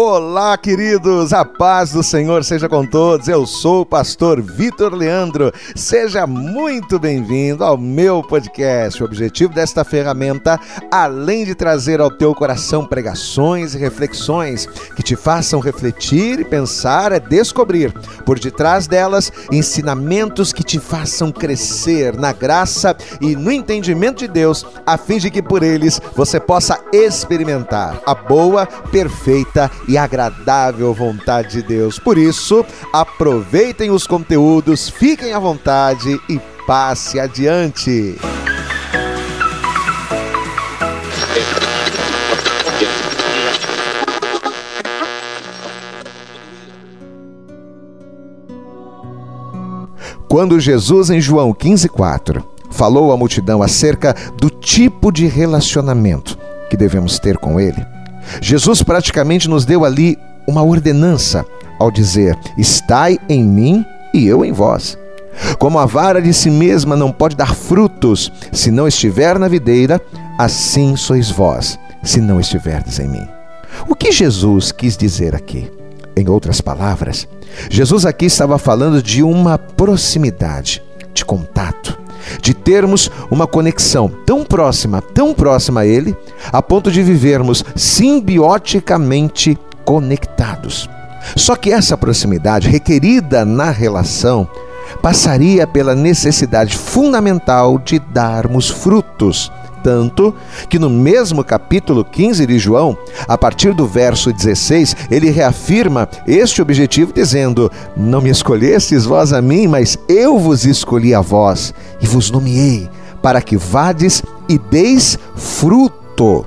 Olá, queridos, a paz do Senhor seja com todos. Eu sou o pastor Vitor Leandro. Seja muito bem-vindo ao meu podcast. O objetivo desta ferramenta, além de trazer ao teu coração pregações e reflexões que te façam refletir e pensar, é descobrir por detrás delas ensinamentos que te façam crescer na graça e no entendimento de Deus, a fim de que por eles você possa experimentar a boa, perfeita e agradável vontade de Deus. Por isso, aproveitem os conteúdos, fiquem à vontade e passe adiante. Quando Jesus, em João 15,4, falou à multidão acerca do tipo de relacionamento que devemos ter com Ele, Jesus praticamente nos deu ali uma ordenança ao dizer: Estai em mim e eu em vós. Como a vara de si mesma não pode dar frutos se não estiver na videira, assim sois vós, se não estiverdes em mim. O que Jesus quis dizer aqui? Em outras palavras, Jesus aqui estava falando de uma proximidade, de contato, de termos uma conexão tão próxima, tão próxima a Ele, a ponto de vivermos simbioticamente conectados. Só que essa proximidade requerida na relação passaria pela necessidade fundamental de darmos frutos tanto que no mesmo capítulo 15 de João, a partir do verso 16, ele reafirma este objetivo dizendo: Não me escolhestes vós a mim, mas eu vos escolhi a vós e vos nomeei para que vades e deis fruto.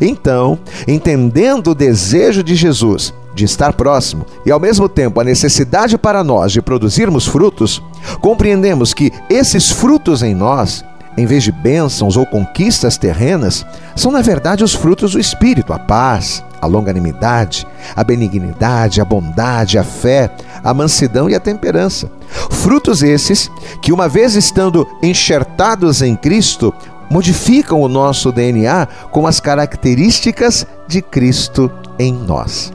Então, entendendo o desejo de Jesus de estar próximo e ao mesmo tempo a necessidade para nós de produzirmos frutos, compreendemos que esses frutos em nós em vez de bênçãos ou conquistas terrenas, são na verdade os frutos do Espírito: a paz, a longanimidade, a benignidade, a bondade, a fé, a mansidão e a temperança. Frutos esses que, uma vez estando enxertados em Cristo, modificam o nosso DNA com as características de Cristo em nós.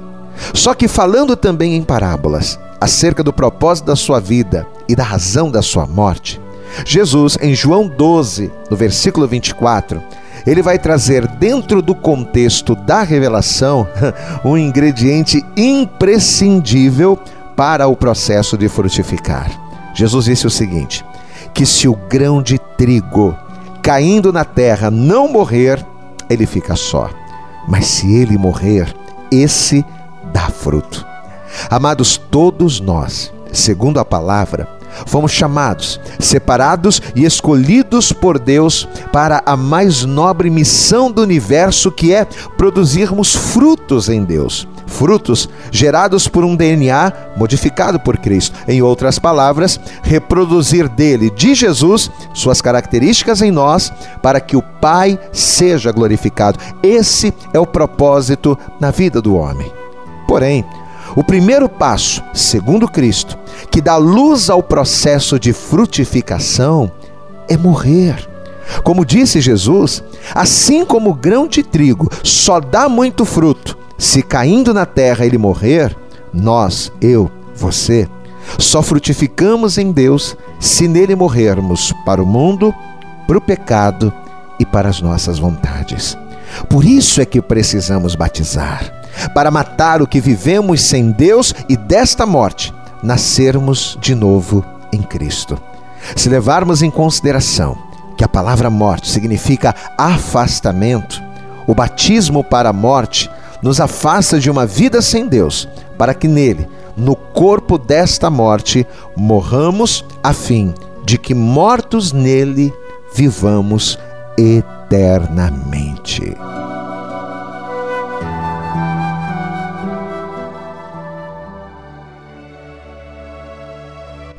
Só que falando também em parábolas acerca do propósito da sua vida e da razão da sua morte, Jesus, em João 12, no versículo 24, ele vai trazer dentro do contexto da revelação um ingrediente imprescindível para o processo de frutificar. Jesus disse o seguinte: que se o grão de trigo caindo na terra não morrer, ele fica só. Mas se ele morrer, esse dá fruto. Amados, todos nós, segundo a palavra, Fomos chamados, separados e escolhidos por Deus para a mais nobre missão do universo, que é produzirmos frutos em Deus. Frutos gerados por um DNA modificado por Cristo. Em outras palavras, reproduzir dele, de Jesus, suas características em nós, para que o Pai seja glorificado. Esse é o propósito na vida do homem. Porém, o primeiro passo, segundo Cristo, que dá luz ao processo de frutificação, é morrer. Como disse Jesus, assim como o grão de trigo só dá muito fruto se caindo na terra ele morrer, nós, eu, você, só frutificamos em Deus se nele morrermos para o mundo, para o pecado e para as nossas vontades. Por isso é que precisamos batizar para matar o que vivemos sem Deus e desta morte nascermos de novo em Cristo. Se levarmos em consideração que a palavra morte significa afastamento, o batismo para a morte nos afasta de uma vida sem Deus, para que nele, no corpo desta morte, morramos a fim de que mortos nele vivamos eternamente.